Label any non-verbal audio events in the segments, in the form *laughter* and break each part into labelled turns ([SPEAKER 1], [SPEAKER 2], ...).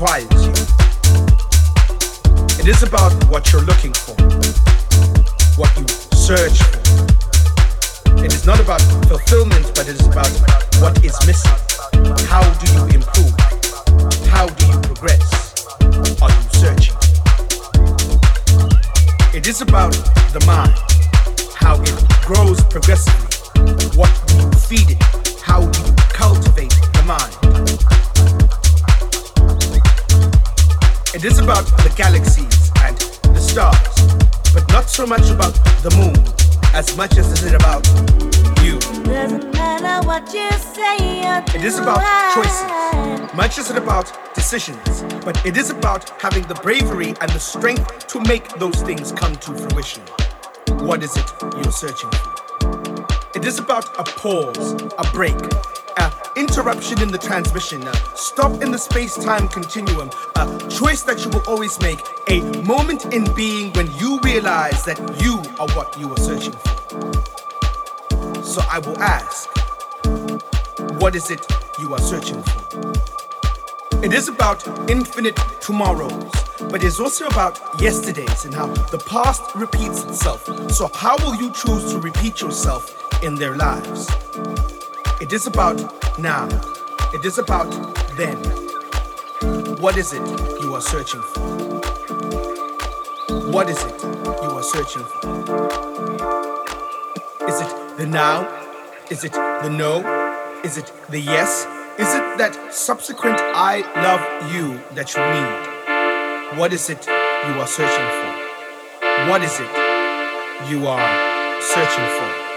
[SPEAKER 1] you. It It is about what you're looking for, what you search for. It is not about fulfillment, but it is about what is missing. How do you improve? How do you progress? Are you searching? It is about the mind, how it grows progressively. What do you feed it? How do you cultivate the mind? It is about the galaxies and the stars, but not so much about the moon as much as it is about you.
[SPEAKER 2] Doesn't matter what you say.
[SPEAKER 1] It is about choices, much as it about decisions, but it is about having the bravery and the strength to make those things come to fruition. What is it you're searching for? It is about a pause, a break, interruption in the transmission, a stop in the space time continuum, a choice that you will always make, a moment in being when you realize that you are what you are searching for. So I will ask, what is it you are searching for? It is about infinite tomorrows, but it's also about yesterdays and how the past repeats itself. So, how will you choose to repeat yourself in their lives? It is about now, it is about then. What is it you are searching for? What is it you are searching for? Is it the now? Is it the no? Is it the yes? Is it that subsequent I love you that you need? What is it you are searching for? What is it you are searching for?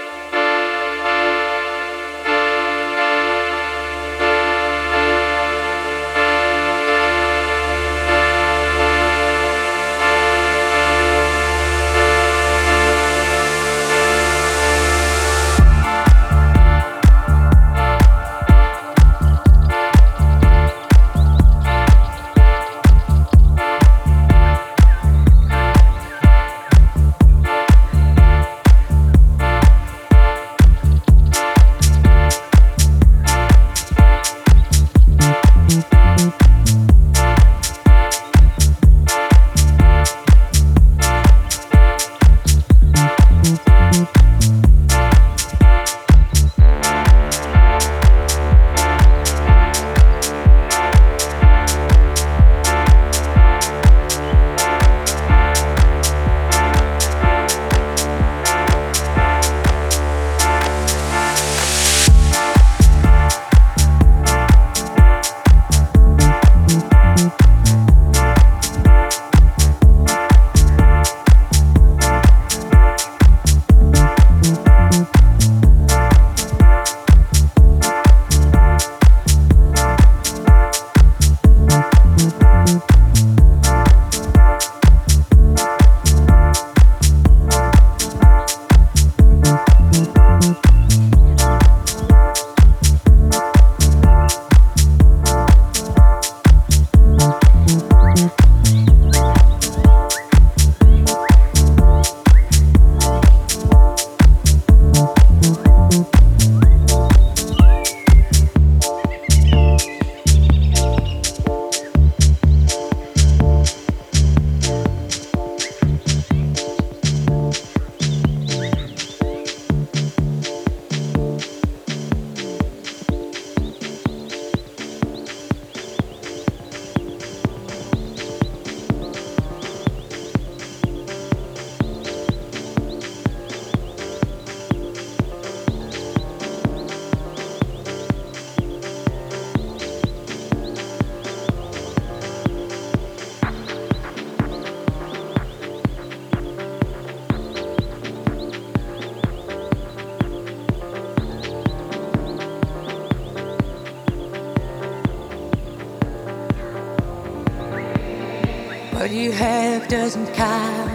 [SPEAKER 3] Doesn't count.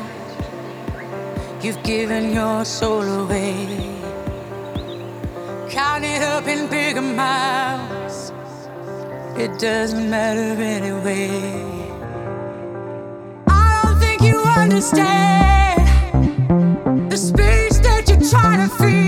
[SPEAKER 3] You've given your soul away. Count it up in big amounts. It doesn't matter anyway. I don't think you understand the space that you're trying to feel.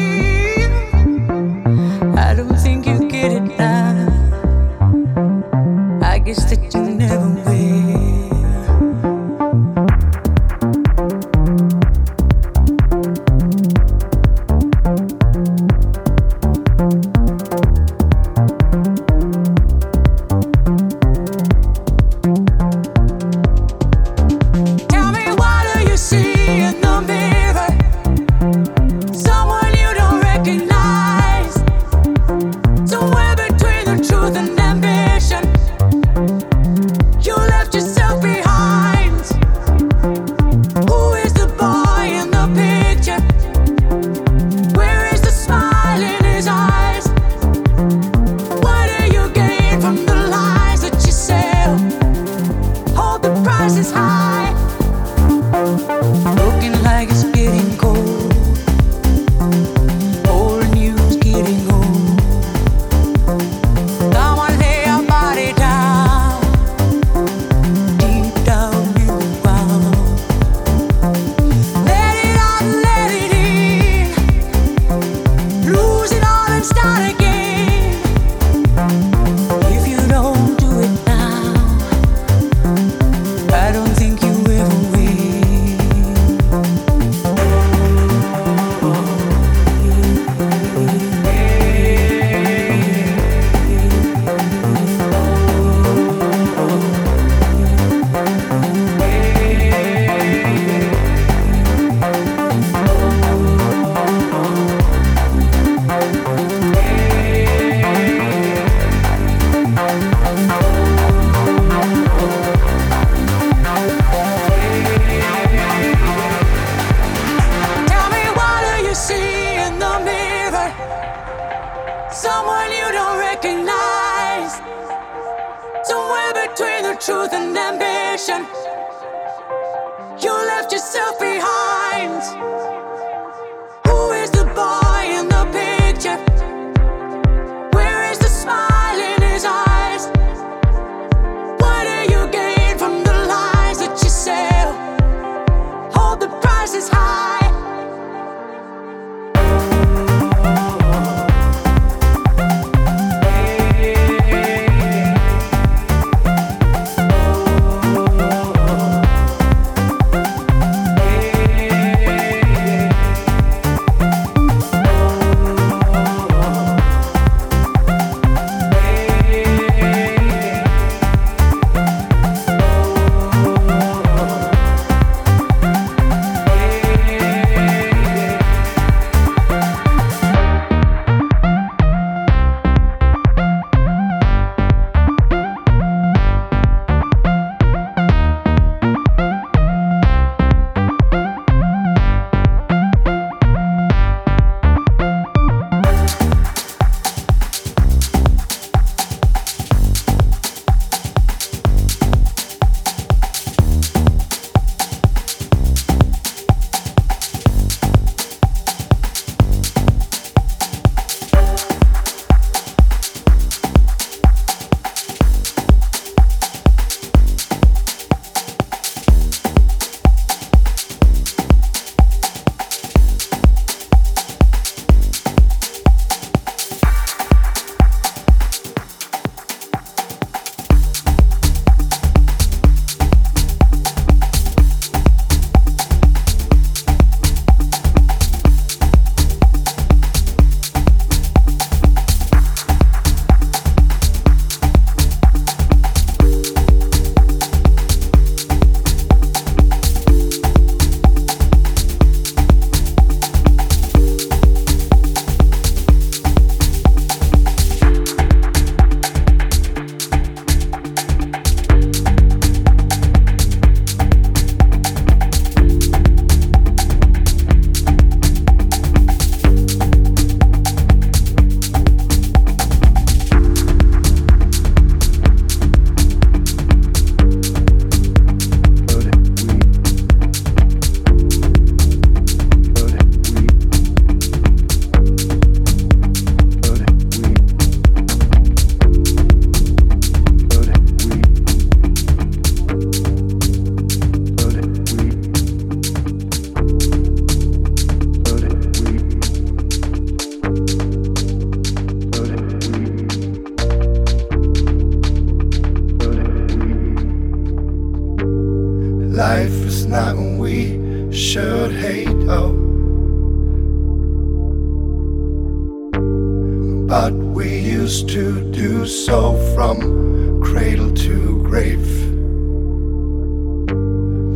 [SPEAKER 3] but we used to do so from cradle to grave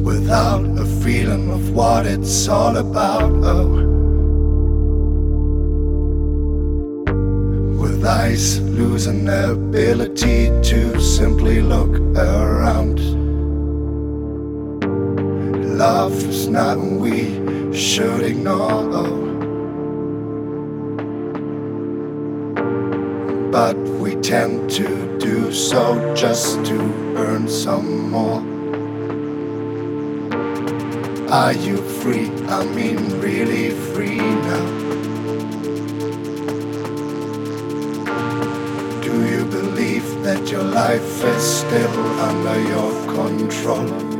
[SPEAKER 3] without a feeling
[SPEAKER 4] of what it's all about. Oh, with eyes losing their ability to simply look around. Love is not, we should ignore. Oh. but we tend to do so just to earn some more. Are you free? I mean, really free now. Do you believe that your life is still under your control?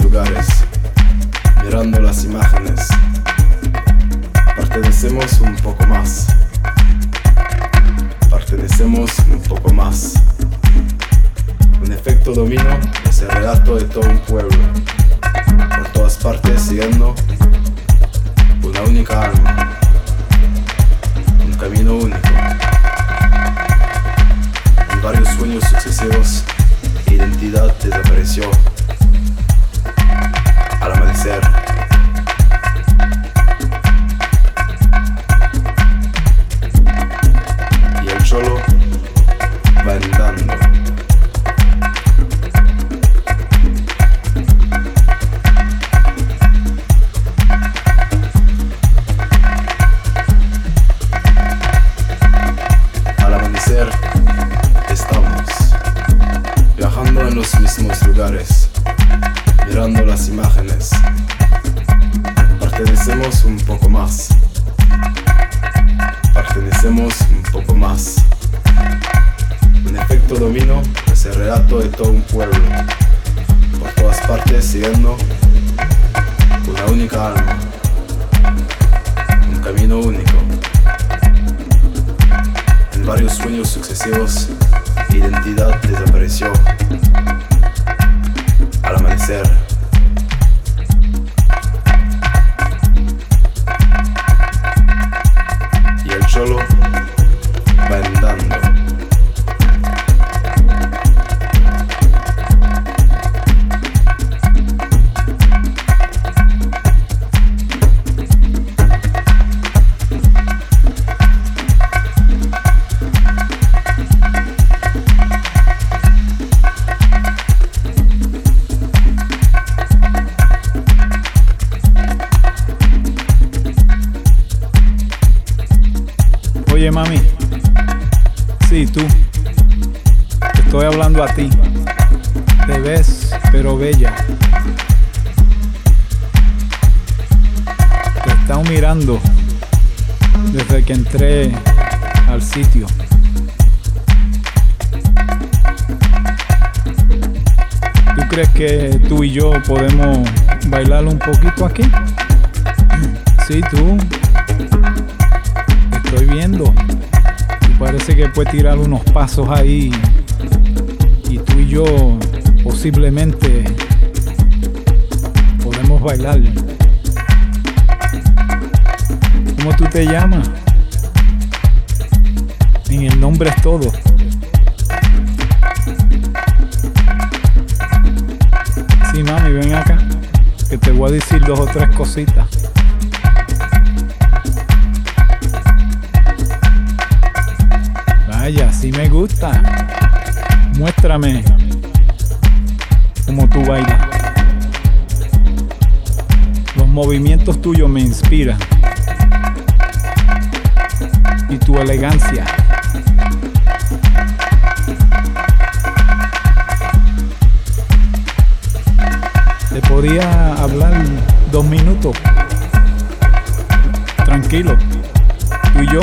[SPEAKER 5] Lugares, mirando las imágenes. Pertenecemos un poco más. Pertenecemos un poco más. Un efecto domino es el relato de todo un pueblo. Por todas partes siguiendo una única alma. Un camino único. En varios sueños sucesivos, identidad desapareció. Al amanecer.
[SPEAKER 6] Oye, mami. Sí, tú. Te estoy hablando a ti. Te ves, pero bella. Te estado mirando desde que entré al sitio. ¿Tú crees que tú y yo podemos bailar un poquito aquí? *clears throat* Sí, tú. Estoy viendo. Parece que puedes tirar unos pasos ahí. Y tú y yo posiblemente podemos bailar. ¿Cómo tú te llamas? En el nombre es todo. Sí, mami, ven acá. Que te voy a decir dos o tres cositas. Gusta. Muéstrame cómo tú bailas. Los movimientos tuyos me inspiran. Y tu elegancia. Te podía hablar dos minutos. Tranquilo. Tú y yo.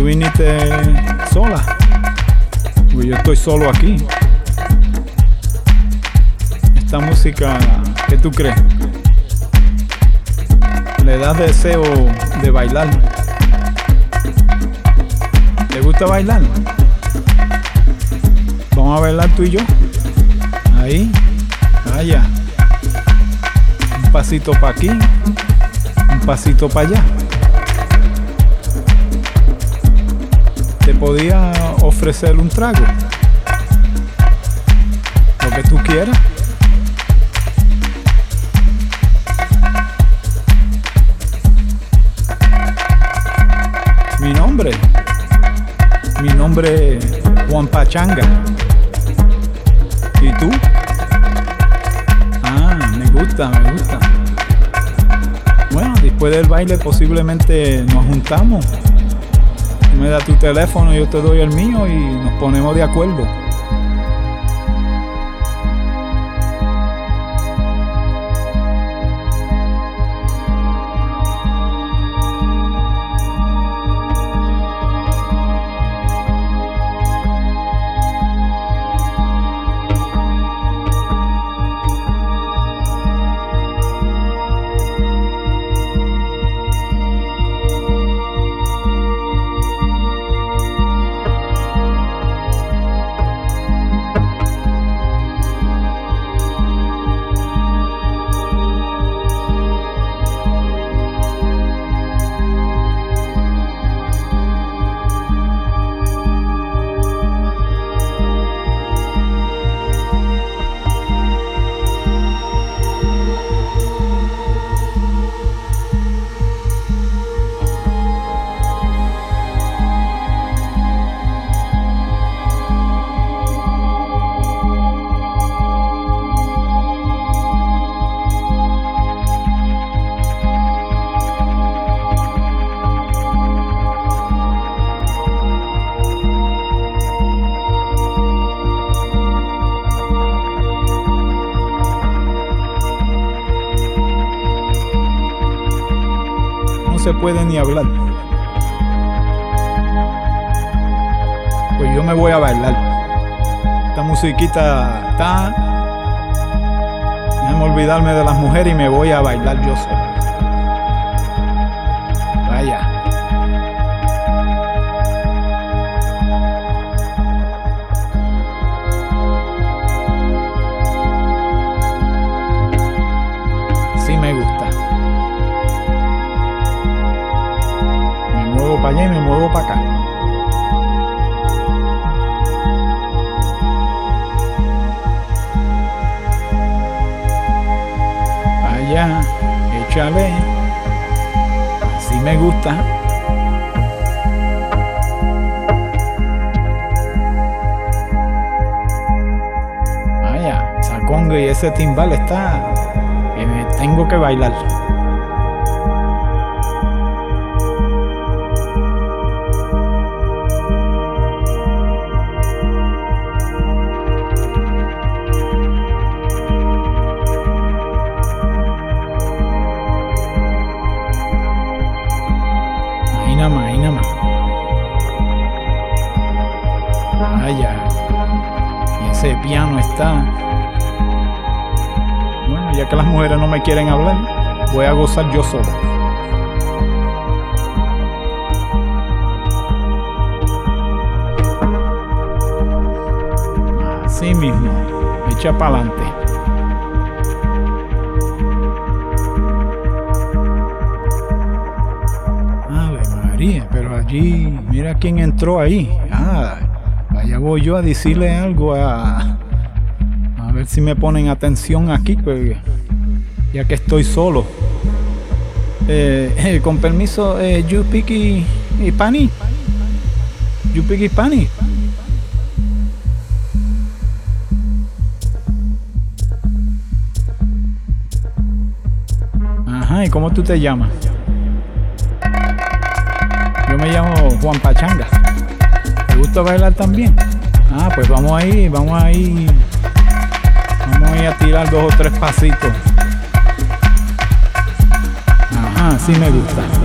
[SPEAKER 6] Tú viniste sola. Pues yo estoy solo aquí. Esta música, ¿qué tú crees? Le das deseo de bailar. ¿Te gusta bailar? Vamos a bailar tú y yo. Ahí. Vaya. Un pasito para aquí. Un pasito para allá. Te podía ofrecer un trago. Lo que tú quieras. Mi nombre. Mi nombre es Juan Pachanga. ¿Y tú? Ah, me gusta, me gusta. Bueno, después del baile posiblemente nos juntamos. Me das tu teléfono, yo te doy el mío y nos ponemos de acuerdo. Se puede ni hablar. Pues yo me voy a bailar. Esta musiquita está. Déjame olvidarme de las mujeres y me voy a bailar yo solo. Gusta. Vaya, esa conga y ese timbal está. que me tengo que bailar. Quieren hablar, voy a gozar yo solo. Así mismo, echa para adelante. Pero allí, mira quién entró ahí. Ah, allá voy yo a decirle algo a. A ver si me ponen atención aquí, pues, ya que estoy solo. Eh, *laughs* con permiso, eh, you speak i- Hispanic? You speak Hispanic? Ajá, ¿y cómo tú te llamas? Yo me llamo Juan Pachanga. ¿Te gusta bailar también? Ah, pues vamos ahí, vamos ahí. Vamos ahí a tirar dos o tres pasitos. Ajá, sí me gusta.